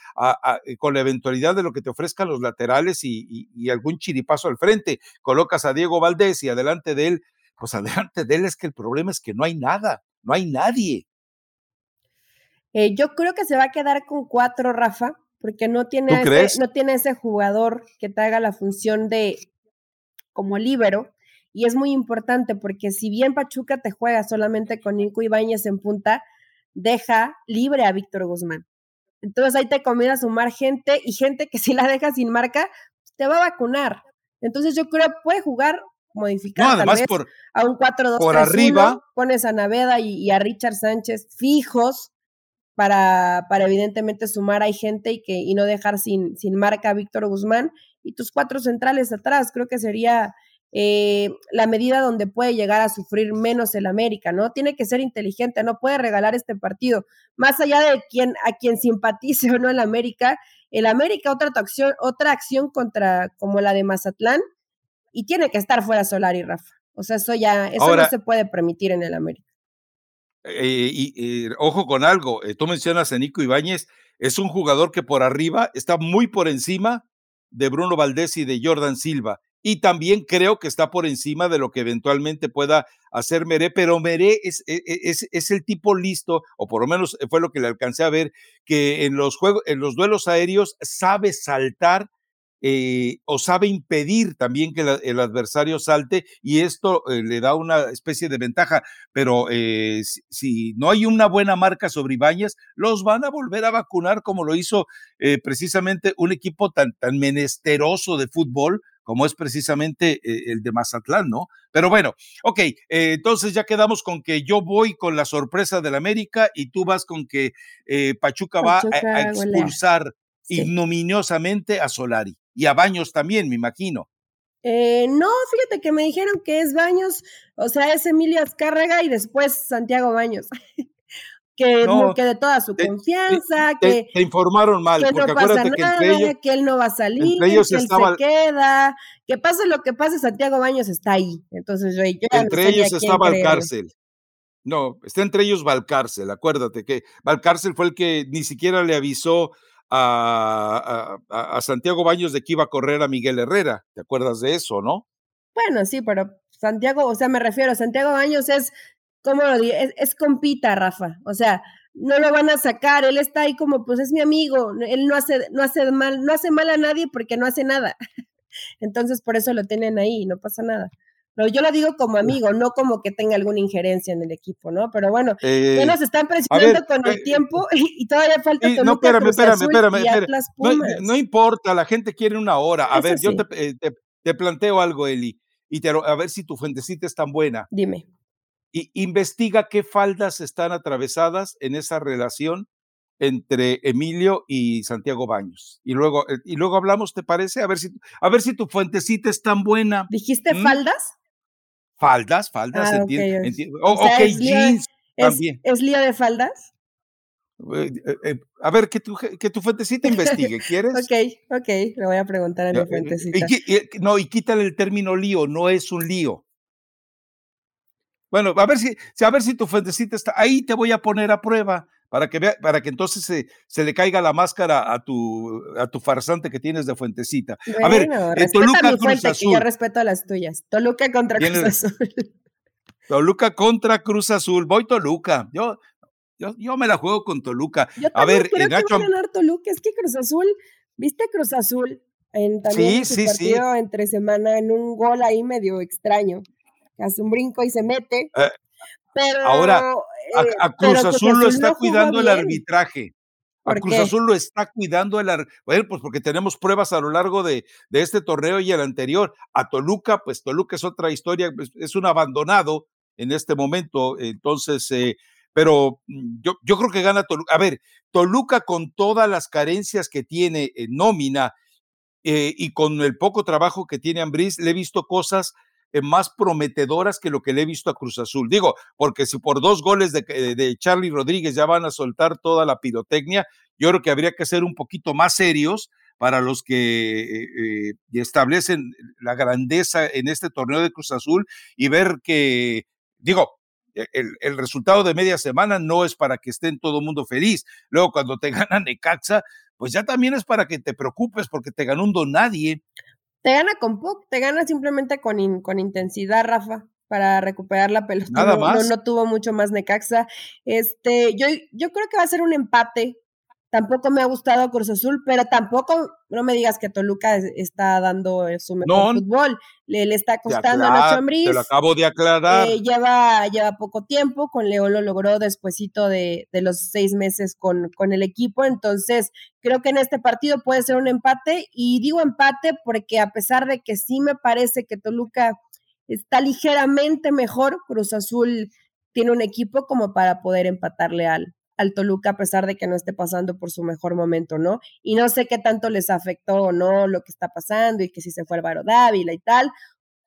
[SPEAKER 1] eh, con la eventualidad de lo que te ofrezcan los laterales y, algún chiripazo al frente. Colocas a Diego Valdés y adelante de él, pues adelante de él es que el problema es que no hay nada, no hay nadie.
[SPEAKER 2] Eh, yo creo que se va a quedar con cuatro, Rafa, porque no tiene, no tiene ese jugador que te haga la función de como líbero y es muy importante porque si bien Pachuca te juega solamente con Nico Ibáñez en punta, deja libre a Víctor Guzmán. Entonces ahí te comienza a sumar gente y gente que si la deja sin marca, te va a vacunar. Entonces yo creo que puede jugar modificar tal vez, a un 4-2
[SPEAKER 1] por arriba
[SPEAKER 2] pones a Naveda y, a Richard Sánchez fijos para, para evidentemente sumar hay gente y que y no dejar sin, sin marca a Víctor Guzmán y tus cuatro centrales atrás creo que sería eh, la medida donde puede llegar a sufrir menos el América, ¿no? Tiene que ser inteligente, no puede regalar este partido. Más allá de quien, a quien simpatice o no el América, el América otra acción, otra acción contra como la de Mazatlán y tiene que estar fuera Solari, Rafa. O sea, eso ya, eso no se puede permitir en el América.
[SPEAKER 1] Eh, y, ojo con algo, eh, tú mencionas a Nico Ibáñez, es un jugador que por arriba está muy por encima de Bruno Valdés y de Jordan Silva y también creo que está por encima de lo que eventualmente pueda hacer Meré, pero Meré es, e, e, es, es, el tipo listo, o por lo menos fue lo que le alcancé a ver, que en los, juegos, en los duelos aéreos sabe saltar eh, o sabe impedir también que el adversario salte y esto eh, le da una especie de ventaja, pero eh, si, no hay una buena marca sobre Ibáñez, los van a volver a vacunar como lo hizo precisamente un equipo tan, tan menesteroso de fútbol como es precisamente eh, el de Mazatlán, ¿no? Pero bueno, ok, eh, entonces ya quedamos con que yo voy con la sorpresa del América y tú vas con que eh, Pachuca, va a, expulsar ignominiosamente a Solari y a Baños también, me imagino.
[SPEAKER 2] no, fíjate que me dijeron que es Baños, o sea, es Emilio Azcárraga y después Santiago Baños. que no, que de toda su confianza, que
[SPEAKER 1] te informaron mal,
[SPEAKER 2] que
[SPEAKER 1] porque
[SPEAKER 2] no pasa nada, que, entre ellos, que él no va a salir, que él se queda, que pase lo que pase, Santiago Baños está ahí. Entonces yo,
[SPEAKER 1] entre ellos está Valcárcel. No, está entre ellos Valcárcel, acuérdate que Valcárcel fue el que ni siquiera le avisó a, a, a, Santiago Baños de que iba a correr a Miguel Herrera. ¿Te acuerdas de eso, no?
[SPEAKER 2] Bueno, sí, pero Santiago, o sea, me refiero, Santiago Baños es ¿cómo lo digo? Es, compita, Rafa. O sea, no lo van a sacar. Él está ahí como, pues es mi amigo. Él no hace, no hace mal, no hace mal a nadie porque no hace nada. Entonces, por eso lo tienen ahí, no pasa nada. Pero yo lo digo como amigo, no como que tenga alguna injerencia en el equipo, ¿no? Pero bueno, ya eh, nos están presionando con el eh, tiempo y, todavía falta
[SPEAKER 1] No, espérame, espérame, espérame, No, importa, la gente quiere una hora. A ver, yo te, eh, te, te, planteo algo, Eli, y te, a ver si tu fuentecita es tan buena.
[SPEAKER 2] Dime
[SPEAKER 1] y investiga qué faldas están atravesadas en esa relación entre Emilio y Santiago Baños. Y luego, eh, y luego hablamos, ¿te parece? A ver si, a ver si tu fuentecita es tan buena.
[SPEAKER 2] ¿Dijiste faldas?
[SPEAKER 1] Faldas, faldas, ah, entiendo. ok, jeans también.
[SPEAKER 2] ¿Es lío de faldas?
[SPEAKER 1] Eh, eh, a ver, que tu, que tu fuentecita investigue, ¿quieres?
[SPEAKER 2] ok, ok, le voy a preguntar a mi fuentecita.
[SPEAKER 1] no, y quítale el término lío, no es un lío. Bueno, a ver si, a ver si tu fuentecita está. Ahí te voy a poner a prueba para que vea, para que entonces se, se, le caiga la máscara a tu, a tu farsante que tienes de fuentecita. a ver,
[SPEAKER 2] eh, Toluca mi Cruz Azul. yo respeto a las tuyas. Toluca contra Cruz Azul.
[SPEAKER 1] Toluca contra Cruz Azul. Voy Toluca. Yo, yo, yo me la juego con Toluca.
[SPEAKER 2] Yo
[SPEAKER 1] a ver,
[SPEAKER 2] creo que va a ganar Toluca. Es que Cruz Azul, ¿viste Cruz Azul? En también sí, su partido entre semana en un gol ahí medio extraño hace un brinco y se mete. Eh, pero,
[SPEAKER 1] ahora, a, eh, Cruz, Azul lo está cuidando el arbitraje. A Cruz Azul lo está cuidando el arbitraje. Bueno, pues porque tenemos pruebas a lo largo de, de, este torneo y el anterior. A Toluca, pues Toluca es otra historia, pues, es un abandonado en este momento. Entonces, eh, pero mm, yo, yo creo que gana Toluca. A ver, Toluca con todas las carencias que tiene en nómina y con el poco trabajo que tiene Ambriz, le he visto cosas más prometedoras que lo que le he visto a Cruz Azul. Digo, porque si por dos goles de, de Charlie Rodríguez ya van a soltar toda la pirotecnia, yo creo que habría que ser un poquito más serios para los que eh, eh, establecen la grandeza en este torneo de Cruz Azul y ver que, digo, e, el, resultado de media semana no es para que estén todo el mundo feliz. Luego, cuando te gana Necaxa, pues ya también es para que te preocupes porque te ganó un nadie.
[SPEAKER 2] Te gana con poco, te gana simplemente con, con intensidad, Rafa para recuperar la pelota.
[SPEAKER 1] Nada más.
[SPEAKER 2] No, tuvo mucho más Necaxa. Este, yo, yo creo que va a ser un empate Tampoco me ha gustado Cruz Azul, pero tampoco, no me digas que Toluca está dando su mejor fútbol. Le, le, está costando a Nacho Ambriz.
[SPEAKER 1] Te lo acabo de aclarar.
[SPEAKER 2] Eh, lleva, lleva poco tiempo, con León lo logró despuesito de, de los seis meses con, con el equipo, entonces creo que en este partido puede ser un empate, y digo empate porque a pesar de que sí me parece que Toluca está ligeramente mejor, Cruz Azul tiene un equipo como para poder empatarle al, al Toluca a pesar de que no esté pasando por su mejor momento, ¿no? Y no sé qué tanto les afectó o no lo que está pasando y que si se fue Álvaro Dávila y tal,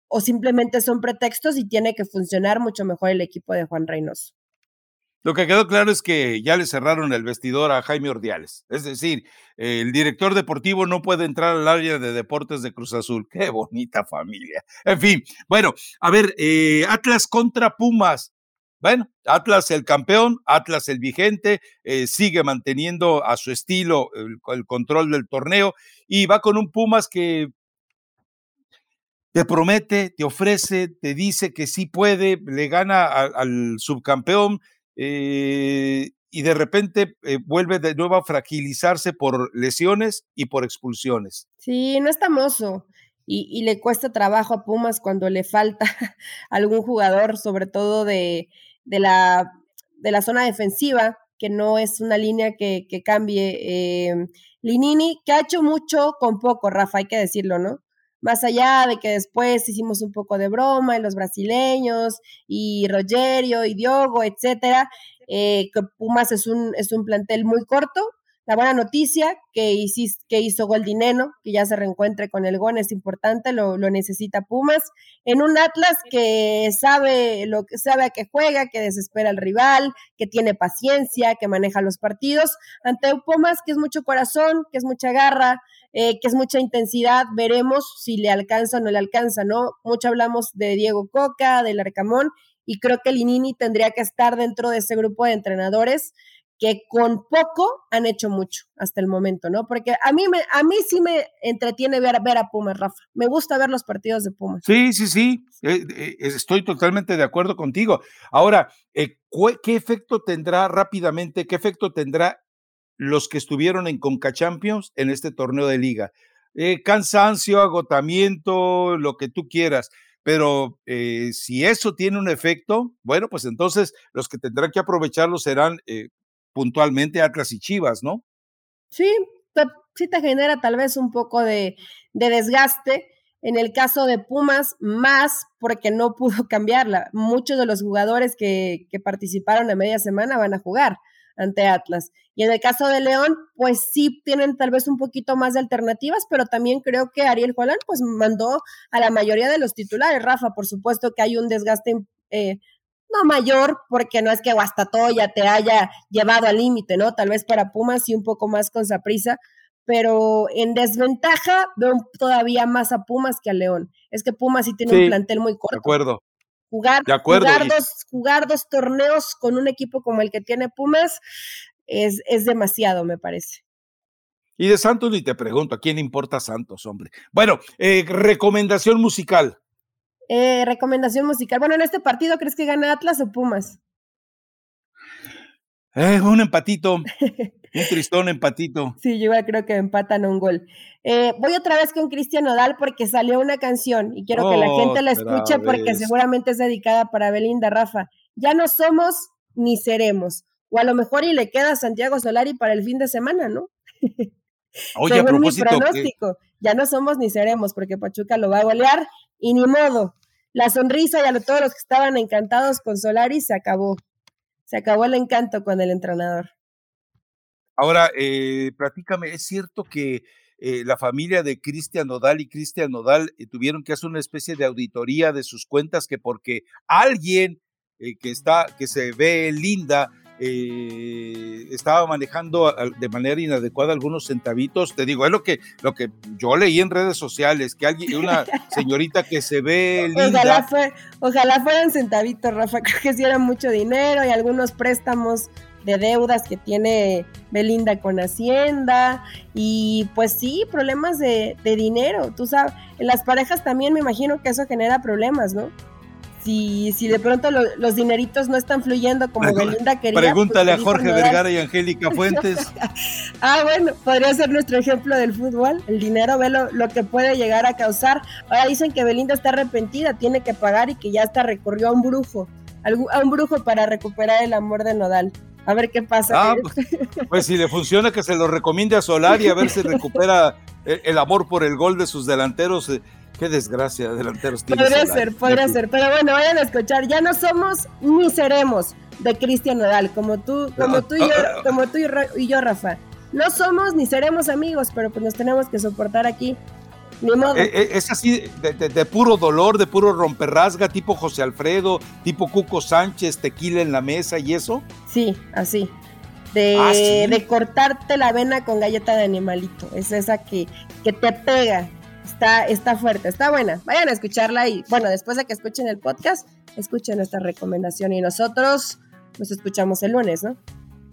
[SPEAKER 2] o simplemente son pretextos y tiene que funcionar mucho mejor el equipo de Juan Reynoso.
[SPEAKER 1] Lo que quedó claro es que ya le cerraron el vestidor a Jaime Ordiales. Es decir, el director deportivo no puede entrar al área de deportes de Cruz Azul. Qué bonita familia. En fin, bueno, a ver, eh, Atlas contra Pumas. Bueno, Atlas el campeón, Atlas el vigente, eh, sigue manteniendo a su estilo el, control del torneo y va con un Pumas que te promete, te ofrece, te dice que sí puede, le gana al subcampeón eh, y de repente eh, vuelve de nuevo a fragilizarse por lesiones y por expulsiones.
[SPEAKER 2] Sí, no está mozo. Y, y, le cuesta trabajo a Pumas cuando le falta algún jugador, sobre todo de, de la, de la zona defensiva, que no es una línea que, que cambie. Eh, Linini, que ha hecho mucho con poco, Rafa, hay que decirlo, ¿no? Más allá de que después hicimos un poco de broma en los brasileños y Rogerio y Diogo, etcétera, eh, que Pumas es un, es un plantel muy corto, la buena noticia que, hizo Goldineno, que ya se reencuentre con el GON, es importante, lo, necesita Pumas. En un Atlas que sabe, lo, sabe a qué juega, que desespera al rival, que tiene paciencia, que maneja los partidos. Ante un Pumas que es mucho corazón, que es mucha garra, eh, que es mucha intensidad. Veremos si le alcanza o no le alcanza, ¿no? Mucho hablamos de Diego Coca, del Arcamón, y creo que Linini tendría que estar dentro de ese grupo de entrenadores que con poco han hecho mucho hasta el momento, ¿no? Porque a mí, me, a mí sí me entretiene ver, ver a Pumas, Rafa. Me gusta ver los partidos de Pumas.
[SPEAKER 1] Sí, sí, sí, eh, eh, estoy totalmente de acuerdo contigo. Ahora, eh, ¿qué efecto tendrá rápidamente, qué efecto tendrá los que estuvieron en Conca Champions en este torneo de liga? cansancio, agotamiento, lo que tú quieras. Pero si eso tiene un efecto, bueno, pues entonces los que tendrán que aprovecharlo serán puntualmente Atlas y Chivas, ¿no?
[SPEAKER 2] Sí, sí te genera tal vez un poco de, desgaste. En el caso de Pumas, más porque no pudo cambiarla. Muchos de los jugadores que, que, participaron a media semana van a jugar ante Atlas. Y en el caso de León, pues sí tienen tal vez un poquito más de alternativas, pero también creo que Ariel Juan pues mandó a la mayoría de los titulares. Rafa, por supuesto que hay un desgaste eh, no mayor, porque no es que Guastatoya te haya llevado al límite, ¿no? Tal vez para Pumas y un poco más con prisa, pero en desventaja veo todavía más a Pumas que a León. Es que Pumas sí tiene un plantel muy corto.
[SPEAKER 1] De acuerdo.
[SPEAKER 2] Jugar,
[SPEAKER 1] de acuerdo,
[SPEAKER 2] jugar, dos, jugar dos torneos con un equipo como el que tiene Pumas es, es demasiado, me parece.
[SPEAKER 1] Y de Santos ni te pregunto, ¿a quién importa Santos, hombre? Bueno, eh, recomendación musical.
[SPEAKER 2] Eh, recomendación musical. Bueno, en este partido, ¿crees que gana Atlas o Pumas?
[SPEAKER 1] Eh, un empatito, un tristón empatito.
[SPEAKER 2] Sí, yo creo que empatan un gol. Eh, voy otra vez con Cristian Nodal porque salió una canción y quiero que la gente la escuche porque seguramente es dedicada para Belinda Rafa. Ya no somos ni seremos. O a lo mejor y le queda a Santiago Solari para el fin de semana, ¿no?
[SPEAKER 1] Oye, a propósito,
[SPEAKER 2] mi pronóstico, ya no somos ni seremos porque Pachuca lo va a golear y ni modo. La sonrisa y a todos los que estaban encantados con Solari se acabó. Se acabó el encanto con el entrenador.
[SPEAKER 1] Ahora, eh, platícame, ¿es cierto que eh, la familia de Cristian Nodal y Cristian Nodal eh, tuvieron que hacer una especie de auditoría de sus cuentas que porque alguien eh, que está, que se ve linda, eh, estaba manejando de manera inadecuada algunos centavitos. Te digo, es lo que, lo que yo leí en redes sociales, que alguien, una señorita que se ve linda.
[SPEAKER 2] Ojalá, fue, ojalá fueran centavitos, Rafa, creo que sí era mucho dinero y algunos préstamos de deudas que tiene Belinda con Hacienda y pues sí, problemas de, de dinero, tú sabes, en las parejas también me imagino que eso genera problemas, ¿no? Si, si de pronto los dineritos no están fluyendo como Belinda quería.
[SPEAKER 1] Pues, Pregúntale a Jorge Vergara y Angélica Fuentes.
[SPEAKER 2] ah, bueno, podría ser nuestro ejemplo del fútbol. El dinero ve lo, lo, que puede llegar a causar. Ahora dicen que Belinda está arrepentida, tiene que pagar y que ya hasta recurrió a un brujo, a un brujo para recuperar el amor de Nodal. A ver qué pasa.
[SPEAKER 1] Ah, pues, pues, si le funciona que se lo recomiende a Solari a ver si recupera el amor por el gol de sus delanteros eh, Qué desgracia, delanteros.
[SPEAKER 2] Podría ser, podría ser. Pero bueno, vayan a escuchar. Ya no somos ni seremos de Cristian Nadal, como tú, como tú y yo, como tú y yo, Rafa. No somos ni seremos amigos, pero pues nos tenemos que soportar aquí. Ni modo.
[SPEAKER 1] Eh, eh, es así de, puro dolor, de puro romperrasga, tipo José Alfredo, tipo Cuco Sánchez, tequila en la mesa y eso.
[SPEAKER 2] Sí, así. De, ¿Ah, de cortarte la vena con galleta de animalito. Es esa que, que te pega, Está, está fuerte, está buena. Vayan a escucharla y bueno, después de que escuchen el podcast, escuchen nuestra recomendación y nosotros nos escuchamos el lunes, ¿no?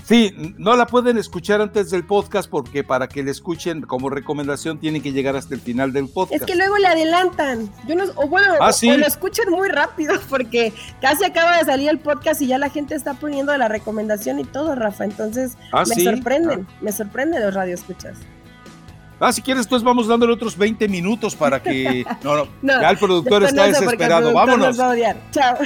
[SPEAKER 1] Sí, no la pueden escuchar antes del podcast porque para que le escuchen como recomendación tienen que llegar hasta el final del podcast.
[SPEAKER 2] Es que luego le adelantan. Yo no, o bueno, ¿Ah, o, lo escuchen muy rápido porque casi acaba de salir el podcast y ya la gente está poniendo la recomendación y todo, Rafa. Entonces ¿Ah, me sorprenden, ah. me sorprenden los radioescuchas.
[SPEAKER 1] Ah, si quieres, pues vamos dándole otros 20 minutos para que. No, no, ya el productor está desesperado. Vámonos.
[SPEAKER 2] Chao.